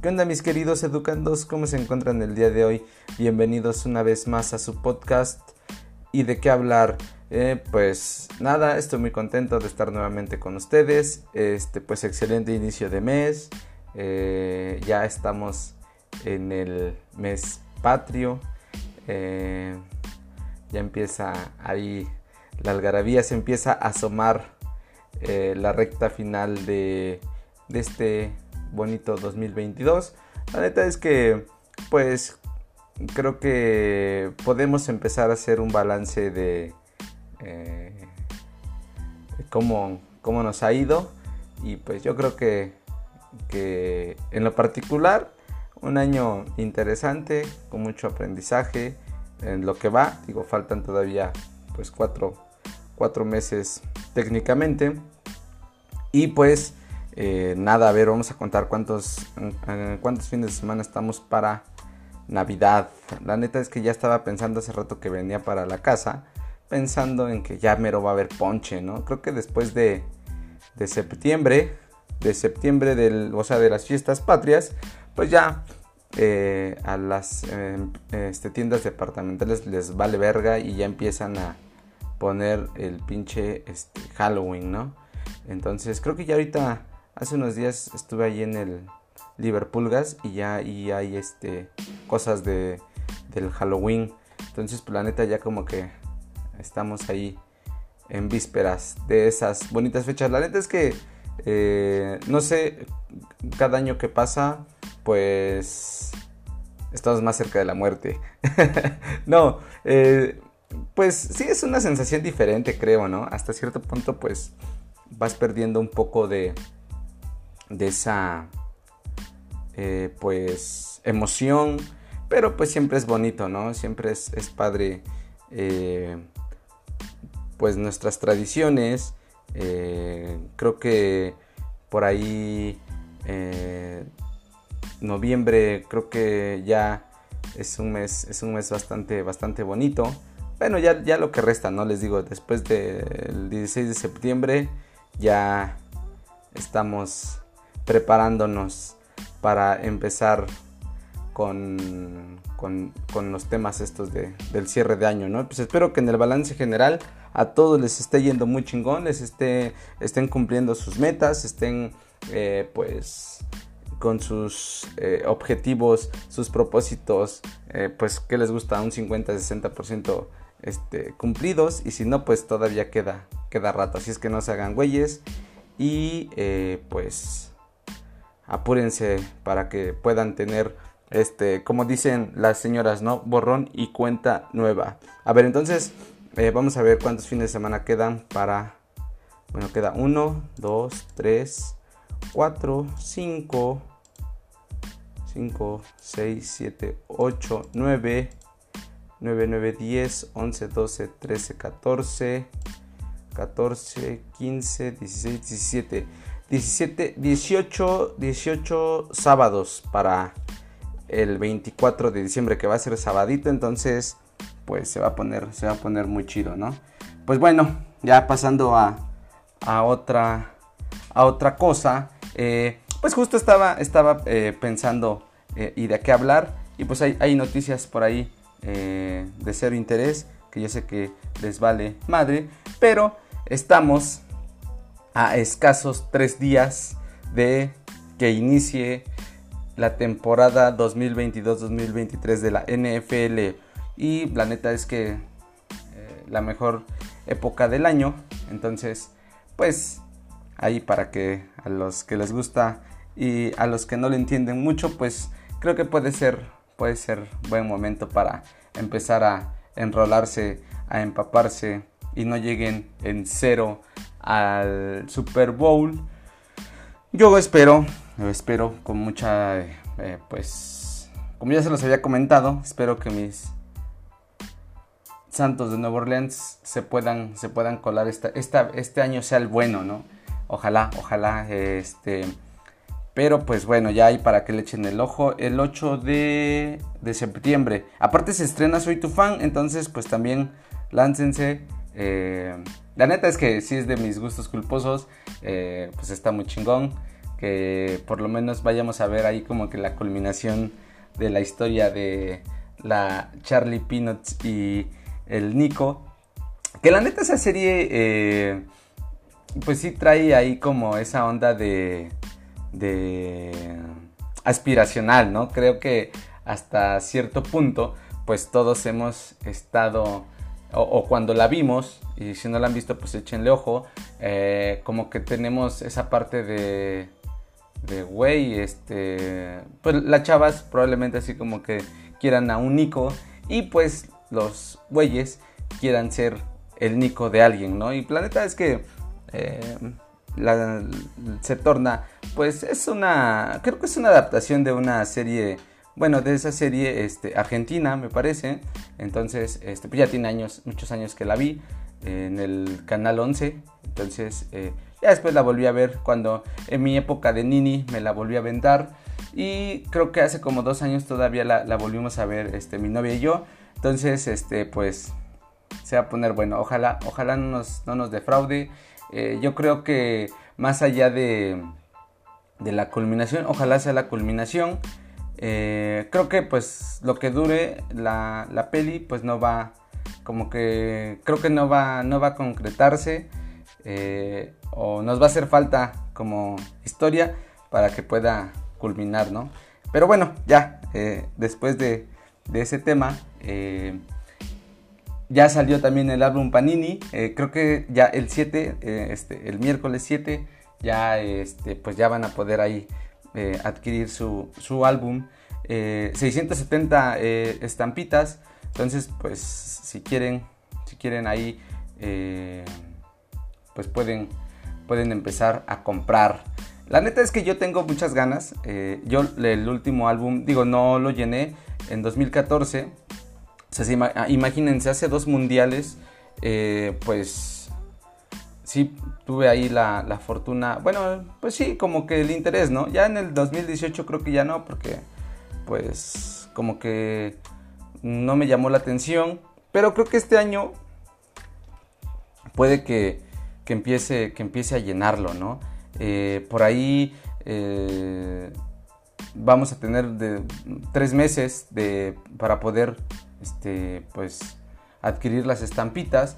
¿Qué onda mis queridos educandos? ¿Cómo se encuentran el día de hoy? Bienvenidos una vez más a su podcast. ¿Y de qué hablar? Eh, pues nada, estoy muy contento de estar nuevamente con ustedes. Este, pues excelente inicio de mes. Eh, ya estamos en el mes patrio. Eh, ya empieza ahí la algarabía, se empieza a asomar la recta final de, de este bonito 2022. La neta es que, pues, creo que podemos empezar a hacer un balance de, eh, cómo, cómo, nos ha ido. Y pues yo creo que, que en lo particular, un año interesante, con mucho aprendizaje en lo que va. Digo, faltan todavía pues cuatro, cuatro meses técnicamente. Y pues eh, nada, a ver, vamos a contar cuántos, eh, cuántos fines de semana estamos para Navidad. La neta es que ya estaba pensando hace rato que venía para la casa, pensando en que ya mero va a haber ponche, ¿no? Creo que después de, de septiembre, de septiembre, del, o sea, de las fiestas patrias, pues ya eh, a las este, tiendas departamentales les vale verga y ya empiezan a poner el pinche este, Halloween, ¿no? Entonces creo que ya ahorita Hace unos días estuve ahí en el Liverpool Gas y ya ahí hay este cosas de del Halloween. Entonces, pues, ya como que estamos ahí en vísperas de esas bonitas fechas. La neta es que eh, no sé, cada año que pasa, pues estamos más cerca de la muerte. no, eh, pues sí es una sensación diferente, creo, ¿no? Hasta cierto punto, pues vas perdiendo un poco de de esa eh, pues emoción pero pues siempre es bonito no siempre es, padre eh, pues nuestras tradiciones. Eh, creo que por ahí noviembre creo que ya es un mes es un mes bastante bastante bonito. Bueno ya, ya lo que resta no les digo después del 16 de septiembre ya estamos preparándonos para empezar con, con, los temas estos de, del cierre de año, ¿no? Pues espero que en el balance general a todos les esté yendo muy chingón, les esté, estén cumpliendo sus metas, estén eh, pues con sus eh, objetivos, sus propósitos, eh, pues que les gusta un 50-60% este, cumplidos y si no pues todavía queda, queda rato, así es que no se hagan güeyes y pues apúrense para que puedan tener este, como dicen las señoras, ¿no? Borrón y cuenta nueva. A ver, entonces, eh, vamos a ver cuántos fines de semana quedan para. Bueno, queda 1, 2, 3, 4, 5, 5, 6, 7, 8, 9, 9, 9, 10, 11, 12, 13, 14, 14, 15, 16, 17. 17, 18, 18 sábados para el 24 de diciembre que va a ser sabadito, entonces pues se va a poner, se va a poner muy chido, ¿no? Pues bueno, ya pasando a, a otra, a otra cosa, eh, pues justo estaba, estaba eh, pensando eh, y de qué hablar y pues hay, hay noticias por ahí de cero interés que yo sé que les vale madre, pero estamos a escasos tres días de que inicie la temporada 2022-2023 de la NFL. Y la neta es que eh, la mejor época del año. Entonces, pues ahí para que a los que les gusta y a los que no le entienden mucho, pues creo que puede ser, puede ser buen momento para empezar a enrolarse, a empaparse y no lleguen en cero al Super Bowl. Yo espero, espero con mucha, eh, pues, como ya se los había comentado, espero que mis Santos de Nueva Orleans se puedan, se puedan colar esta, este año sea el bueno, ¿no? Ojalá, ojalá, este... Pero pues bueno, ya hay para que le echen el ojo el 8 de, de septiembre. Aparte se estrena Soy tu fan, entonces pues también láncense. Eh, la neta es que si es de mis gustos culposos, eh, pues está muy chingón. que por lo menos vayamos a ver ahí como que la culminación de la historia de la Charlie Peanuts y el Nico. Que la neta esa serie, eh, pues sí trae ahí como esa onda de, de aspiracional, ¿no? Creo que hasta cierto punto, pues todos hemos estado, o, cuando la vimos, y si no la han visto, pues échenle ojo, eh, como que tenemos esa parte de, de güey, este, pues las chavas probablemente así como que quieran a un Nico y pues los güeyes quieran ser el Nico de alguien, ¿no? Y Planeta es que eh, se torna, pues es una, creo que es una adaptación de una serie, bueno, de esa serie este, argentina, me parece. Entonces, este, pues ya tiene años, muchos años que la vi en el canal 11. Entonces, eh, ya después la volví a ver cuando en mi época de Nini me la volví a aventar. Y creo que hace como dos años todavía la, volvimos a ver este, mi novia y yo. Entonces, este, pues se va a poner bueno. Ojalá, ojalá no nos, no nos defraude. Eh, yo creo que más allá de, de, la culminación, ojalá sea la culminación. Eh, creo que pues lo que dure la, la, peli pues no va como que creo que no va no va a concretarse eh, o nos va a hacer falta como historia para que pueda culminar, ¿no? Pero bueno, ya, eh, después de, ese tema, ya salió también el álbum Panini, creo que ya el 7, este, el miércoles 7, ya, este, pues ya van a poder ahí adquirir su, su álbum. 670 estampitas, entonces pues si quieren, si quieren ahí pues pueden, pueden empezar a comprar. La neta es que yo tengo muchas ganas. Eh, yo el último álbum, digo, no lo llené en 2014. O sea, ah, imagínense, hace dos mundiales, eh, pues sí tuve ahí la, la, fortuna. Bueno, pues sí, como que el interés, ¿no? Ya en el 2018 creo que ya no, porque pues como que no me llamó la atención. Pero creo que este año puede que que empiece, que empiece a llenarlo, ¿no? Eh, por ahí eh, vamos a tener de, tres meses de, para poder este, pues, adquirir las estampitas.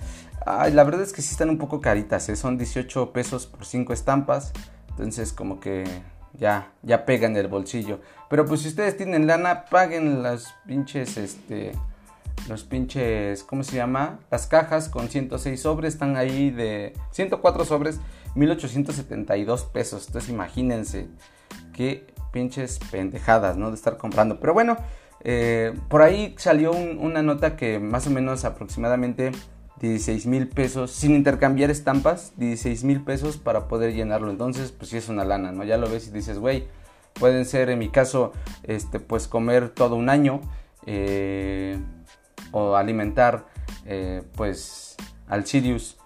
La verdad es que sí están un poco caritas, ¿eh? son 18 pesos por 5 estampas, entonces como que ya, ya pegan el bolsillo. Pero pues si ustedes tienen lana, paguen las pinches, este, los pinches, ¿cómo se llama? Las cajas con 106 sobres están ahí de 104 sobres, 1872 pesos. Entonces imagínense qué pinches pendejadas, ¿no? De estar comprando. Pero bueno, eh, por ahí salió una nota que más o menos aproximadamente 16 mil pesos, sin intercambiar estampas, 16 mil pesos para poder llenarlo. Entonces, pues sí es una lana, ¿no? Ya lo ves y dices, güey, pueden ser en mi caso, este, pues comer todo un año. Eh, o alimentar eh, pues al Sirius,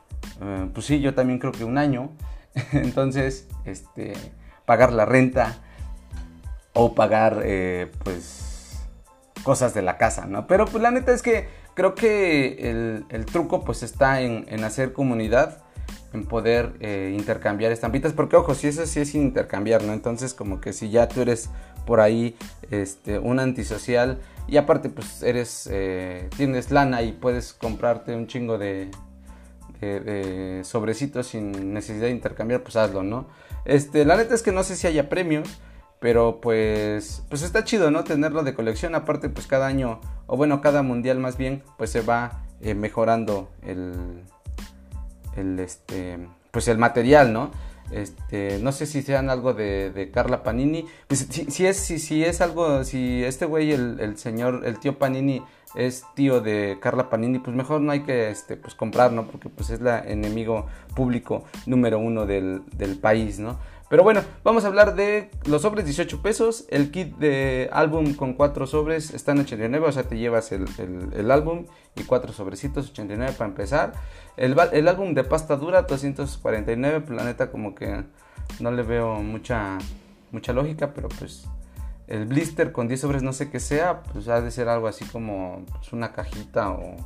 eh, pues sí, yo también creo que un año. Entonces, este, pagar la renta o pagar pues cosas de la casa, ¿no? Pero pues la neta es que creo que el, truco pues está en, en, hacer comunidad, en poder intercambiar estampitas, porque ojo, si eso sí es intercambiar, ¿no? Entonces como que si ya tú eres por ahí este, un antisocial, y aparte, pues eres, eh, tienes lana y puedes comprarte un chingo de, de, sobrecitos sin necesidad de intercambiar, pues hazlo, ¿no? Este, la neta es que no sé si haya premios, pero pues, pues está chido, ¿no? Tenerlo de colección. Aparte, pues cada año, o bueno, cada mundial más bien, pues se va eh, mejorando el, el, este, pues el material, ¿no? Este, no sé si sean algo de, Carla Panini. Pues, si, es, si, es algo, si este güey, el, señor, el tío Panini, es tío de Carla Panini, pues mejor no hay que este, pues comprar, ¿no? Porque pues es la enemigo público número uno del, del país, ¿no? Pero bueno, vamos a hablar de los sobres 18 pesos. El kit de álbum con 4 sobres está en 89, o sea, te llevas el, álbum y 4 sobrecitos, 89 para empezar. El, álbum de pasta dura, 249. Planeta, como que no le veo mucha, mucha lógica, pero pues el blister con 10 sobres, no sé qué sea, pues ha de ser algo así como pues, una cajita o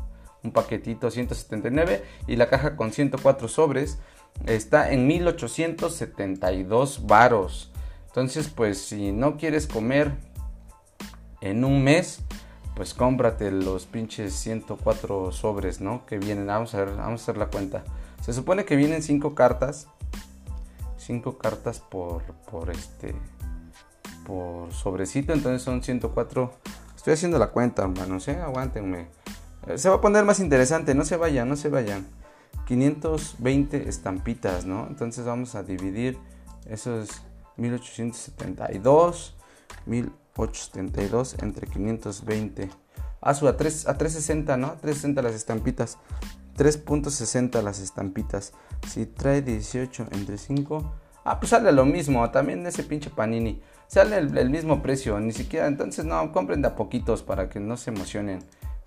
un paquetito, 179. Y la caja con 104 sobres está en 1872 varos. Entonces, pues si no quieres comer en un mes, pues cómprate los pinches 104 sobres, ¿no? Que vienen, vamos a ver, vamos a hacer la cuenta. Se supone que vienen 5 cartas. 5 cartas por, por este, por sobrecito, entonces son 104. Estoy haciendo la cuenta, hermanos, ¿eh? Aguántenme. Eh, se va a poner más interesante, no se vayan, no se vayan. 520 estampitas, ¿no? Entonces vamos a dividir esos 1872, 1872 entre 520. Ah, su a, 3, a 360, ¿no? 360 las estampitas. 3.60 las estampitas. Si trae 18 entre 5. Ah, pues sale lo mismo. También ese pinche panini. Sale el, mismo precio. Ni siquiera. Entonces no, compren de a poquitos para que no se emocionen.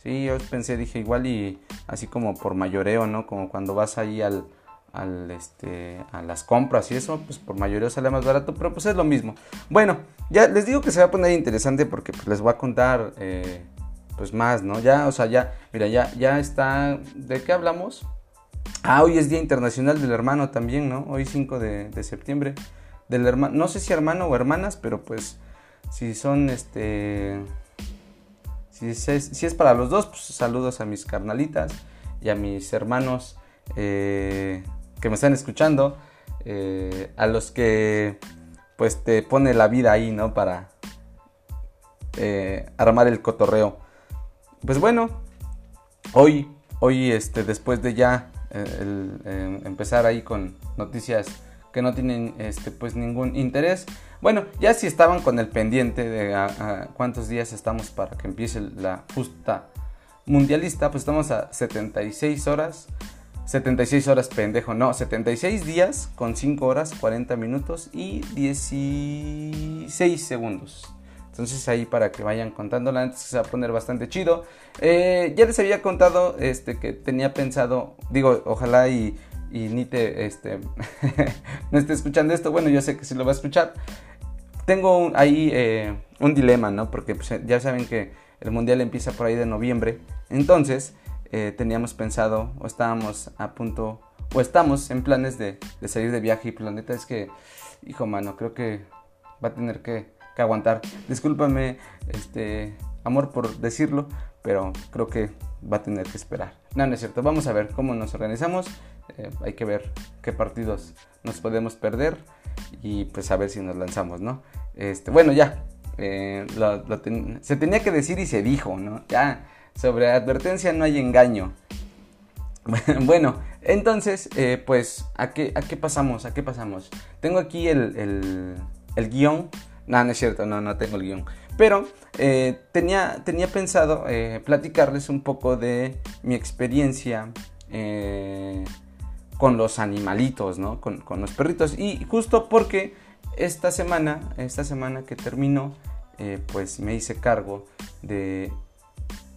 Sí, yo pensé, dije igual y así como por mayoreo, ¿no? Como cuando vas ahí al, al este, a las compras y eso, pues por mayoreo sale más barato, pero pues es lo mismo. Bueno, ya les digo que se va a poner interesante porque pues, les voy a contar eh, pues más, ¿no? Ya, o sea, ya, mira, ya, ya está, ¿de qué hablamos? Ah, hoy es Día Internacional del Hermano también, ¿no? Hoy 5 de, de septiembre. Del hermano, no sé si hermano o hermanas, pero pues si son este si es, para los dos, pues saludos a mis carnalitas y a mis hermanos eh, que me están escuchando. Eh, a los que pues te pone la vida ahí, ¿no? Para eh, armar el cotorreo. Pues bueno, hoy, hoy este, después de ya empezar ahí con noticias que no tienen este, pues ningún interés. Bueno, ya si estaban con el pendiente de cuántos días estamos para que empiece la justa mundialista, pues estamos a 76 horas. 76 horas pendejo, no, 76 días con 5 horas, 40 minutos y 16 segundos. Entonces ahí para que vayan contándola antes se va a poner bastante chido. Eh, ya les había contado este, que tenía pensado, digo, ojalá y y ni te este, no esté escuchando esto, bueno, yo sé que sí lo va a escuchar. Tengo ahí eh, un dilema, ¿no? Porque pues, ya saben que el mundial empieza por ahí de noviembre. Entonces, eh, teníamos pensado, o estábamos a punto, o estamos en planes de, salir de viaje. Y pues, es que, hijo mano, creo que va a tener que, que aguantar. Discúlpame, este, amor por decirlo, pero creo que va a tener que esperar. No, no es cierto. Vamos a ver cómo nos organizamos. Eh, hay que ver qué partidos nos podemos perder y pues a ver si nos lanzamos, ¿no? Este, bueno, ya. Eh, se tenía que decir y se dijo, ¿no? Ya, sobre advertencia no hay engaño. bueno, entonces, eh, pues, ¿a qué, ¿a qué pasamos? ¿A qué pasamos? Tengo aquí el, el, el guion. No, no es cierto, no, no tengo el guion. Pero tenía, tenía pensado platicarles un poco de mi experiencia con los animalitos, ¿no? Con, los perritos. Y justo porque esta semana, esta semana que terminó, eh, pues me hice cargo de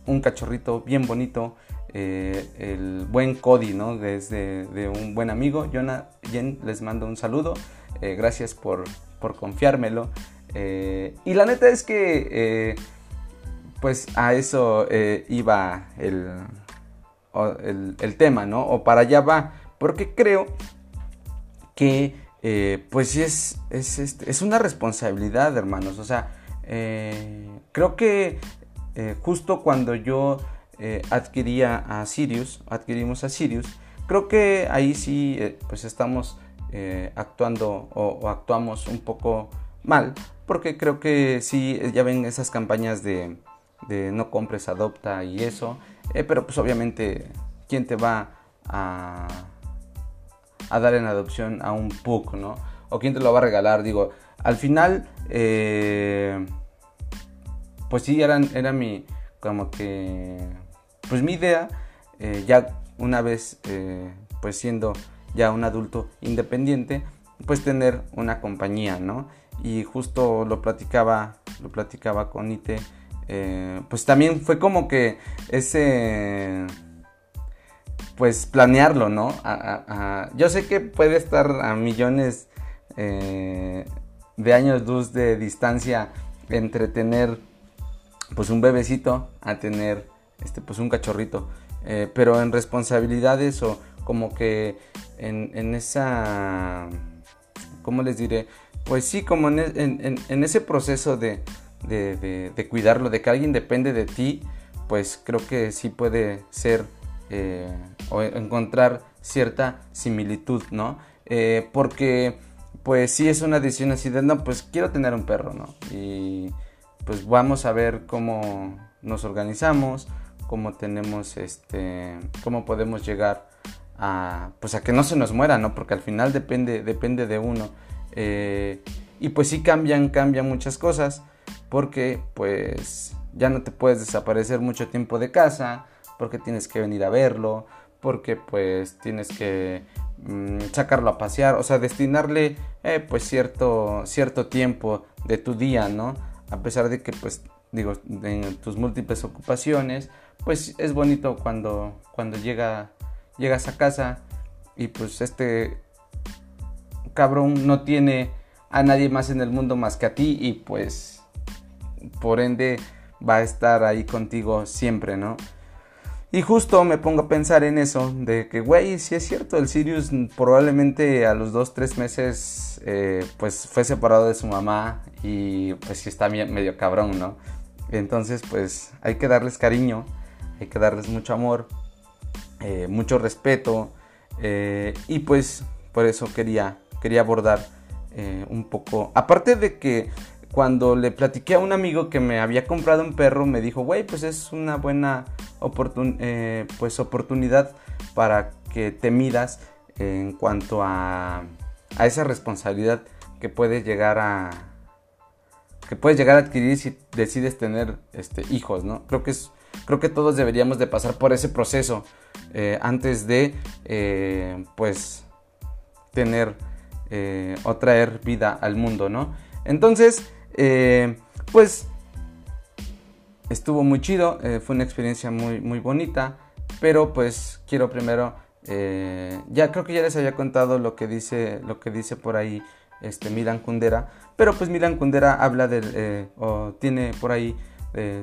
un cachorrito bien bonito, eh, el buen Cody, ¿no? Desde de un buen amigo, Jonah, Jen, les mando un saludo, eh, gracias por, por confiármelo. Y la neta es que, pues a eso iba el, el, tema, ¿no? O para allá va porque creo que eh, pues es, es, este, es, una responsabilidad, hermanos. O sea, eh, creo que eh, justo cuando yo adquiría a Sirius, adquirimos a Sirius, creo que ahí sí pues estamos actuando o, actuamos un poco mal, porque creo que sí, ya ven esas campañas de, no compres, adopta y eso, pero pues obviamente, ¿quién te va a a dar en adopción a un PUC, ¿no? O quién te lo va a regalar, digo, al final, eh, pues sí, eran, era mi, como que, pues mi idea, eh, ya una vez, eh, pues siendo ya un adulto independiente, pues tener una compañía, ¿no? Y justo lo platicaba, lo platicaba con Ite, pues también fue como que ese pues planearlo, ¿no? yo sé que puede estar a millones eh, de años luz de distancia entre tener pues un bebecito a tener este pues un cachorrito, eh, pero en responsabilidades o como que en, esa ¿cómo les diré? Pues sí, como en, ese proceso de, de, cuidarlo, de que alguien depende de ti, pues creo que sí puede ser eh, o encontrar cierta similitud, ¿no? Eh, porque pues sí es una decisión así de, no, pues quiero tener un perro, ¿no? Y pues vamos a ver cómo nos organizamos, cómo tenemos, este, cómo podemos llegar a, pues a que no se nos muera, ¿no? Porque al final depende, depende de uno. Eh, y pues sí cambian, cambian muchas cosas, porque pues ya no te puedes desaparecer mucho tiempo de casa, porque tienes que venir a verlo, porque pues tienes que mm, sacarlo a pasear, o sea, destinarle eh, pues cierto, cierto tiempo de tu día, ¿no? A pesar de que pues digo, en tus múltiples ocupaciones, pues es bonito cuando, cuando llega, llegas a casa y pues este cabrón no tiene a nadie más en el mundo más que a ti y pues por ende va a estar ahí contigo siempre, ¿no? Y justo me pongo a pensar en eso, de que, güey, si es cierto, el Sirius probablemente a los 2-3 meses, eh, pues fue separado de su mamá y pues sí está medio cabrón, ¿no? Entonces, pues hay que darles cariño, hay que darles mucho amor, eh, mucho respeto eh, y pues por eso quería, quería abordar un poco, aparte de que cuando le platiqué a un amigo que me había comprado un perro, me dijo, güey, pues es una buena eh, pues oportunidad para que te midas en cuanto a, a esa responsabilidad que puedes llegar a que puedes llegar a adquirir si decides tener este, hijos, ¿no? Creo que es, creo que todos deberíamos de pasar por ese proceso eh, antes de, eh, pues, tener o traer vida al mundo, ¿no? Entonces, eh, pues estuvo muy chido, eh, fue una experiencia muy, muy bonita, pero pues quiero primero, eh, ya creo que ya les había contado lo que dice, lo que dice por ahí este Milan Kundera, pero pues Milan Kundera habla de, o tiene por ahí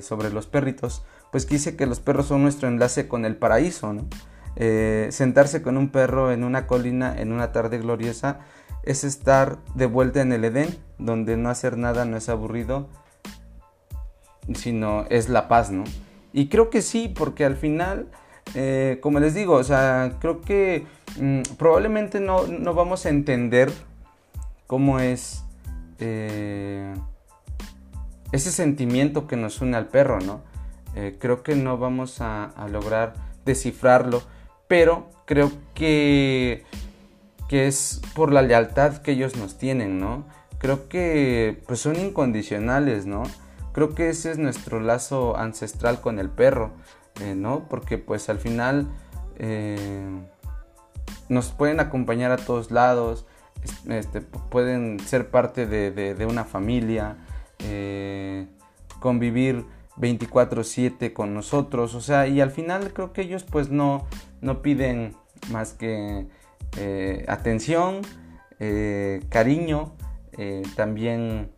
sobre los perritos, pues que que los perros son nuestro enlace con el paraíso, sentarse con un perro en una colina en una tarde gloriosa es estar de vuelta en el Edén, donde no hacer nada no es aburrido, sino es la paz, ¿no? Y creo que sí, porque al final, eh, como les digo, o sea, creo que mm, probablemente no, vamos a entender cómo es eh, ese sentimiento que nos une al perro, ¿no? Eh, creo que no vamos a lograr descifrarlo, pero creo que que es por la lealtad que ellos nos tienen, ¿no? Creo que pues son incondicionales, ¿no? Creo que ese es nuestro lazo ancestral con el perro, eh, ¿no? Porque pues al final eh, nos pueden acompañar a todos lados, este, pueden ser parte de, una familia, convivir 24/7 con nosotros, o sea, y al final creo que ellos pues no, no piden más que eh, atención, eh, cariño, eh, también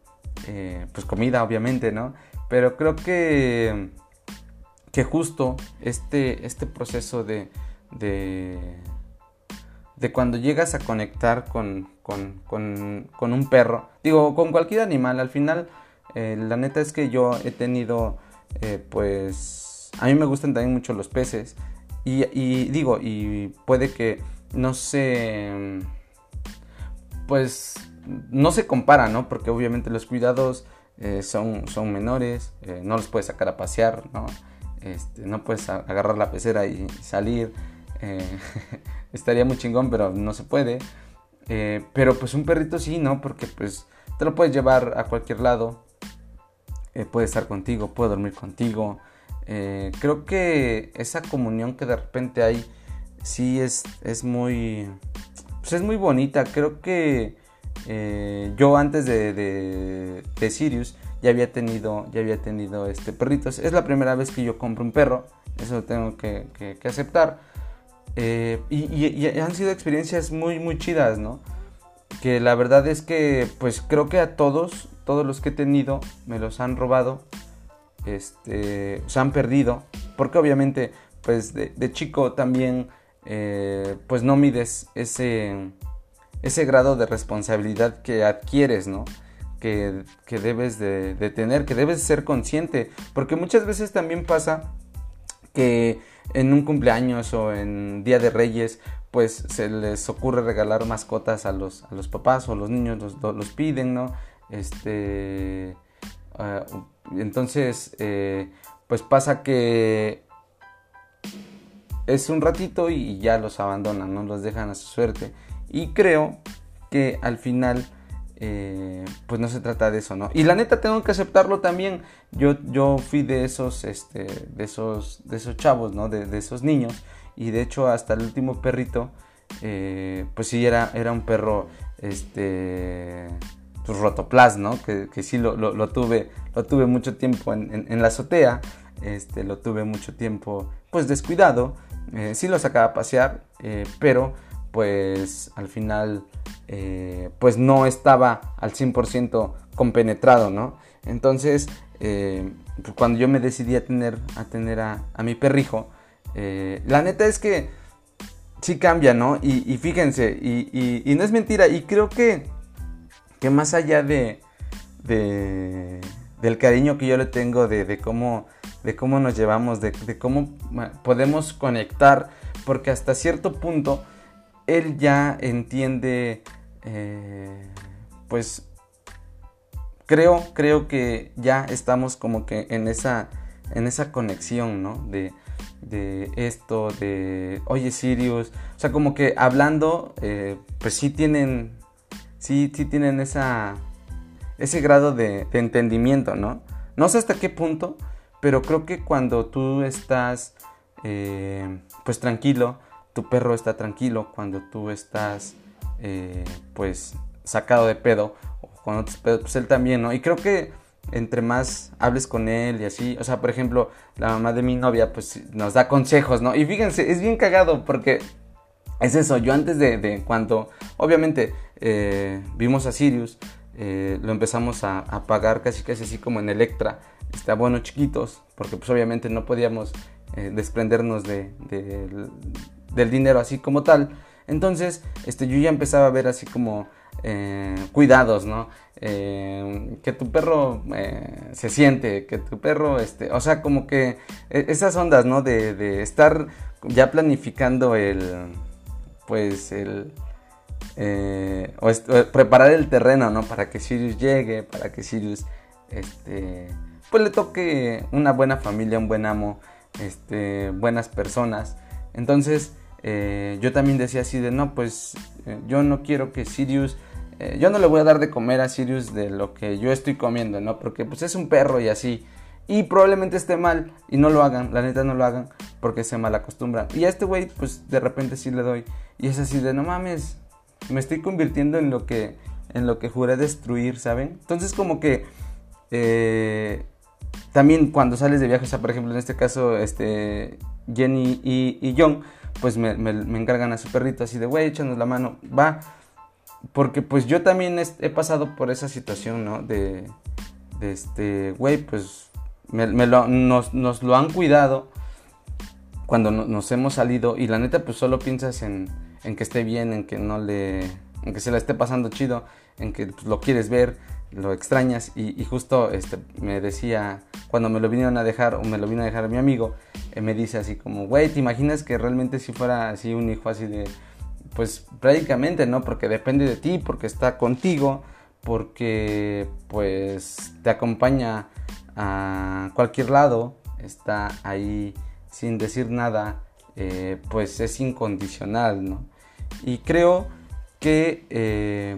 pues comida obviamente, ¿no? Pero creo que, que justo este, este proceso de, de, cuando llegas a conectar con, un perro, digo, con cualquier animal, al final, la neta es que yo he tenido, pues, a mí me gustan también mucho los peces y digo, y puede que no se... Pues no se compara, ¿no? Porque obviamente los cuidados eh, son, son menores, eh, no los puedes sacar a pasear, ¿no? Este, no puedes agarrar la pecera y salir. Eh, estaría muy chingón, pero no se puede. pero pues un perrito sí, ¿no? Porque pues te lo puedes llevar a cualquier lado. Puede estar contigo, puede dormir contigo. creo que esa comunión que de repente hay sí es, es muy. Pues es muy bonita. Creo que eh, yo antes de, de, Sirius ya había tenido. Ya había tenido este perritos. Es la primera vez que yo compro un perro. Eso lo tengo que, aceptar. Eh, y, han sido experiencias muy, muy chidas, ¿no? Que la verdad es que, pues creo que a todos, todos los que he tenido, me los han robado. Este, se han perdido. Porque obviamente, pues de chico también eh, pues no mides ese, ese grado de responsabilidad que adquieres, ¿no? Que, debes de, tener, que debes ser consciente, porque muchas veces también pasa que en un cumpleaños o en Día de Reyes, pues se les ocurre regalar mascotas a los, a los papás o los niños los, los piden, ¿no? Este, ah, entonces, eh, pues pasa que es un ratito y ya los abandonan, no los dejan a su suerte. Y creo que al final, eh, pues no se trata de eso, ¿no? Y la neta tengo que aceptarlo también. Yo, yo fui de esos, este, de esos, de esos chavos, ¿no? De, esos niños. Y de hecho hasta el último perrito, eh, pues sí era, era un perro, este, pues rotoplas, ¿no? Que, sí lo, lo, tuve, lo tuve mucho tiempo en, la azotea. Este, lo tuve mucho tiempo pues descuidado, eh, sí lo sacaba a pasear, eh, pero pues al final eh, pues no estaba al 100% compenetrado, ¿no? Entonces cuando yo me decidí a tener a, tener a, mi perrijo, la neta es que sí cambia, ¿no? Y, fíjense, y, no es mentira, y creo que, que más allá de, de, del cariño que yo le tengo, de, cómo de cómo nos llevamos, de, cómo podemos conectar, porque hasta cierto punto él ya entiende, eh, pues creo, creo que ya estamos como que en esa, en esa conexión, ¿no? De, de esto, de, oye Sirius, o sea, como que hablando, eh, pues sí tienen, sí, sí tienen esa, ese grado de, de entendimiento, ¿no? No sé hasta qué punto, pero creo que cuando tú estás eh, pues tranquilo, tu perro está tranquilo, cuando tú estás eh, pues sacado de pedo o con otros pedos, pues él también, ¿no? Y creo que entre más hables con él y así, o sea, por ejemplo, la mamá de mi novia pues nos da consejos, ¿no? Y fíjense, es bien cagado porque es eso, yo antes de, cuando, obviamente, eh, vimos a Sirius, lo empezamos a, pagar casi casi así como en Electra este, bueno chiquitos, porque pues obviamente no podíamos eh, desprendernos de, del dinero así como tal. Entonces, este, yo ya empezaba a ver así como eh, cuidados, ¿no? Eh, que tu perro se siente, que tu perro, este, o sea, como que e, esas ondas, ¿no? De, de estar ya planificando el, pues, el, o, preparar el terreno, ¿no? Para que Sirius llegue, para que Sirius, este, pues le toque una buena familia, un buen amo, este, buenas personas. Entonces eh, yo también decía así de, no, pues eh, yo no quiero que Sirius, eh, yo no le voy a dar de comer a Sirius de lo que yo estoy comiendo, ¿no? Porque pues es un perro y así. Y probablemente esté mal y no lo hagan, la neta no lo hagan porque se mal acostumbran. Y a este güey pues de repente sí le doy. Y es así de, no mames, me estoy convirtiendo en lo que, en lo que juré destruir, ¿saben? Entonces como que... Eh, también cuando sales de viaje, o sea, por ejemplo, en este caso, este, Jenny y, John, pues me, encargan a su perrito así de, güey, échanos la mano, va. Porque pues yo también he pasado por esa situación, ¿no? De, de este, güey, pues me, lo, nos, lo han cuidado cuando nos hemos salido y la neta pues solo piensas en, en que esté bien, en que no le, en que se la esté pasando chido, en que pues, lo quieres ver lo extrañas y, justo este, me decía, cuando me lo vinieron a dejar o me lo vino a dejar mi amigo, eh, me dice así como, güey, ¿te imaginas que realmente si fuera así un hijo así de, pues prácticamente, ¿no? Porque depende de ti, porque está contigo, porque pues te acompaña a cualquier lado, está ahí sin decir nada, eh, pues es incondicional, ¿no? Y creo que... Eh,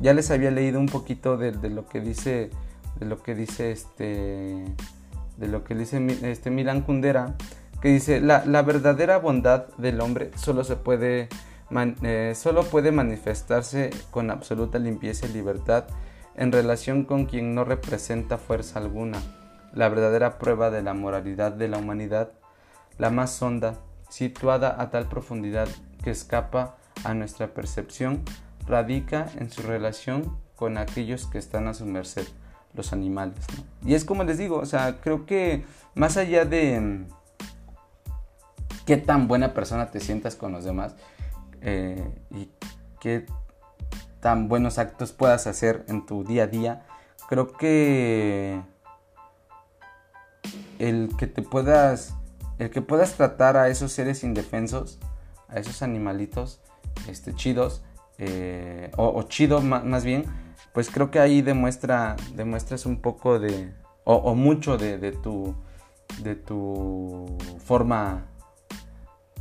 ya les había leído un poquito de, lo que dice de lo que dice este de lo que dice este Milan Kundera que dice la, verdadera bondad del hombre solo se puede eh, solo puede manifestarse con absoluta limpieza y libertad en relación con quien no representa fuerza alguna. La verdadera prueba de la moralidad de la humanidad la más honda situada a tal profundidad que escapa a nuestra percepción radica en su relación con aquellos que están a su merced, los animales. Y es como les digo, o sea, creo que más allá de mm, qué tan buena persona te sientas con los demás eh, y qué tan buenos actos puedas hacer en tu día a día. Creo que el que te puedas, el que puedas tratar a esos seres indefensos, a esos animalitos, este, chidos, eh, o, chido más, bien, pues creo que ahí demuestra, demuestras un poco de, o, mucho de, tu, de tu forma,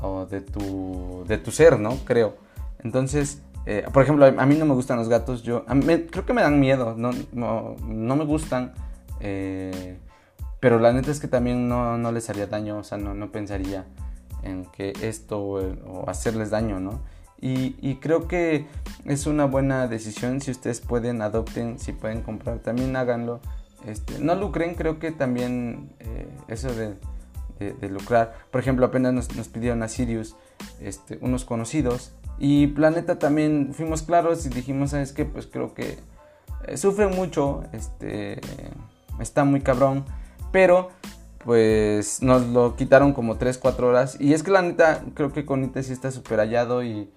o de tu, de tu ser, ¿no? Creo. Entonces, eh, por ejemplo, a mí no me gustan los gatos, yo creo que me dan miedo, no, no, me gustan, eh, pero la neta es que también no, no, les haría daño, o sea, no, no pensaría en que esto o, hacerles daño, ¿no? Y, creo que es una buena decisión, si ustedes pueden, adopten, si pueden comprar, también háganlo. Este, no lucren, creo que también eh, eso de, lucrar, por ejemplo, apenas nos, pidieron a Sirius este, unos conocidos y Planeta también fuimos claros y dijimos, ¿sabes qué? Pues creo que eh, sufre mucho, este, está muy cabrón, pero pues nos lo quitaron como 3, 4 horas. Y es que la neta, creo que Conita sí está súper hallado y,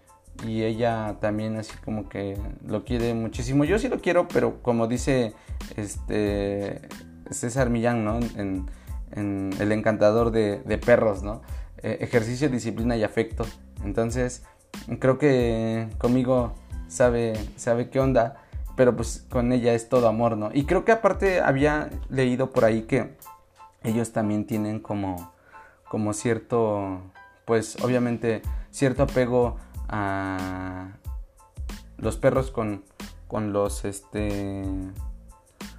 y, ella también así como que lo quiere muchísimo. Yo sí lo quiero, pero como dice este César Millán, ¿no? En, El encantador de, perros, ¿no? Eh, ejercicio, disciplina y afecto. Entonces, creo que conmigo sabe, sabe qué onda, pero pues con ella es todo amor, ¿no? Y creo que aparte había leído por ahí que ellos también tienen como, como cierto, pues obviamente cierto apego a los perros con, con los, este,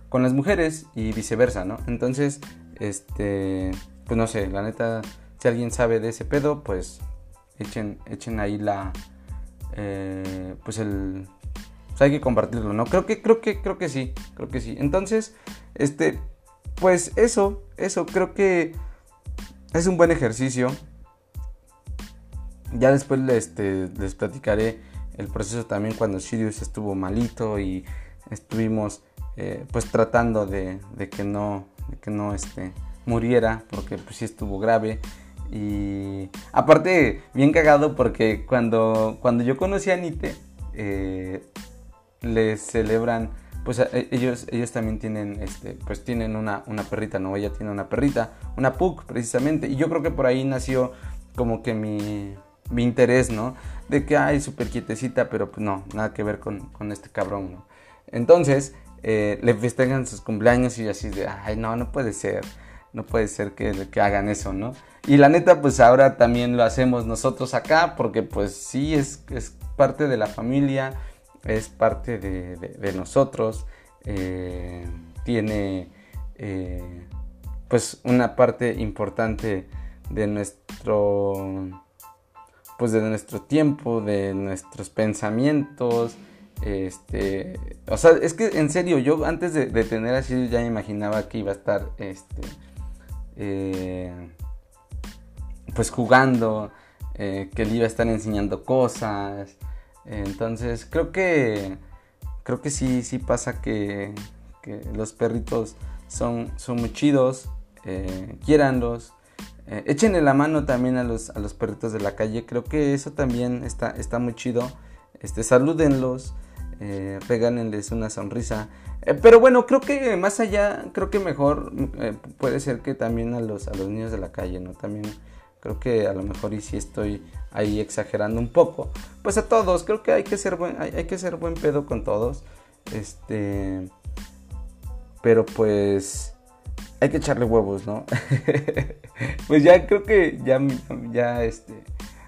con las mujeres y viceversa, ¿no? Entonces, este, pues no sé, la neta, si alguien sabe de ese pedo, pues echen, echen ahí la, eh, pues el, pues hay que compartirlo, ¿no? Creo que, creo que, creo que sí, creo que sí. Entonces, este, pues eso, eso, creo que es un buen ejercicio. Ya después este, les platicaré el proceso también cuando Sirius estuvo malito y estuvimos eh, pues tratando de, de, que no, que no este, muriera porque pues sí estuvo grave y aparte, bien cagado porque cuando, cuando yo conocí a Nite, eh, les celebran, pues e, ellos, ellos también tienen, este, pues tienen una, una perrita, ¿no? Ella tiene una perrita, una Pug precisamente. Y yo creo que por ahí nació como que mi, mi interés, ¿no? De que, ay, súper quietecita, pero pues no, nada que ver con, con este cabrón, ¿no? Entonces, eh, le festejan sus cumpleaños y así de, ay, no, no puede ser, no puede ser que, que hagan eso, ¿no? Y la neta, pues ahora también lo hacemos nosotros acá, porque pues sí, es, es parte de la familia, es parte de, nosotros, eh, tiene eh, pues una parte importante de nuestro pues de nuestro tiempo, de nuestros pensamientos, este, o sea, es que en serio, yo antes de, tener así ya imaginaba que iba a estar, este, eh, pues jugando, eh, que le iba a estar enseñando cosas. Entonces creo que creo que sí, sí pasa que, los perritos son, son muy chidos, eh, quiéranlos. Eh, échenle la mano también a los, a los perritos de la calle. Creo que eso también está, está muy chido. Este, salúdenlos, eh, una sonrisa. pero bueno, creo que más allá, creo que mejor puede ser que también a los, a los niños de la calle, ¿no? También creo que a lo mejor y si estoy ahí exagerando un poco. Pues a todos, creo que hay que ser buen, hay, que ser buen pedo con todos. Este. Pero pues. Hay que echarle huevos, ¿no? pues ya creo que ya, ya este.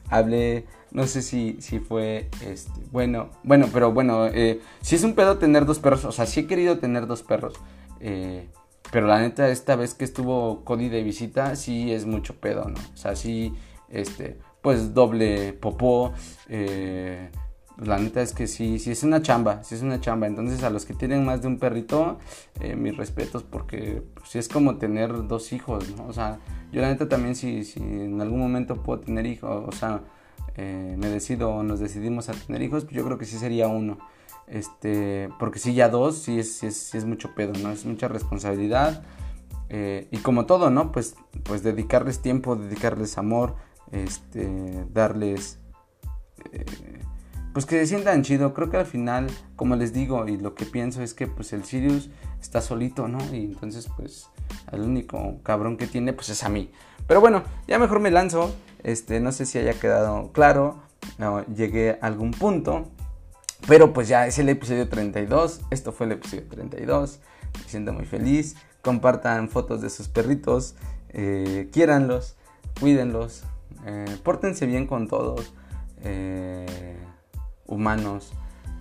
Hablé. No sé si, si fue. Este, bueno. Bueno, pero bueno. Eh, si es un pedo tener dos perros. O sea, si he querido tener dos perros. Eh, pero la neta, esta vez que estuvo Cody de visita, sí es mucho pedo, ¿no? O sea, sí, este, pues doble popó. Eh, la neta es que sí, sí es una chamba, sí es una chamba. Entonces a los que tienen más de un perrito, eh, mis respetos, porque pues, sí es como tener dos hijos, ¿no? O sea, yo la neta también si, si en algún momento puedo tener hijos, o sea, eh, me decido o nos decidimos a tener hijos, pues yo creo que sí sería uno. Este, porque si ya dos, sí es, es, mucho pedo, ¿no? Es mucha responsabilidad. Eh, y como todo, ¿no? Pues, pues dedicarles tiempo, dedicarles amor, este, darles, pues que se sientan chido. Creo que al final, como les digo, y lo que pienso es que pues el Sirius está solito, ¿no? Y entonces pues el único cabrón que tiene pues es a mí. Pero bueno, ya mejor me lanzo. Este, no sé si haya quedado claro. No, llegué a algún punto. Pero pues ya es el episodio 32. Esto fue el episodio 32. Me siento muy feliz. Compartan fotos de sus perritos. Eh, quiéranlos. Cuídenlos. Eh, pórtense bien con todos. Eh, humanos,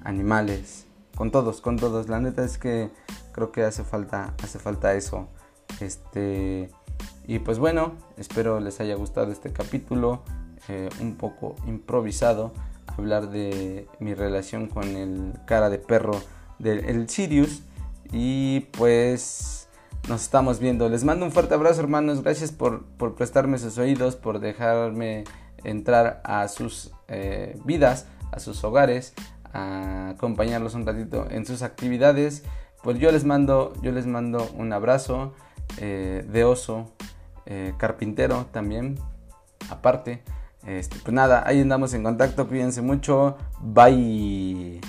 animales. Con todos, con todos. La neta es que creo que hace falta, hace falta eso. Este. Y pues bueno, espero les haya gustado este capítulo. un poco improvisado hablar de mi relación con el cara de perro del Sirius. Y pues nos estamos viendo. Les mando un fuerte abrazo hermanos. Gracias por, prestarme sus oídos, por dejarme entrar a sus eh, vidas, a sus hogares, a acompañarlos un ratito en sus actividades. Pues yo les mando, yo les mando un abrazo eh, de oso, eh, carpintero también, aparte. Este, pues nada, ahí andamos en contacto, cuídense mucho, bye.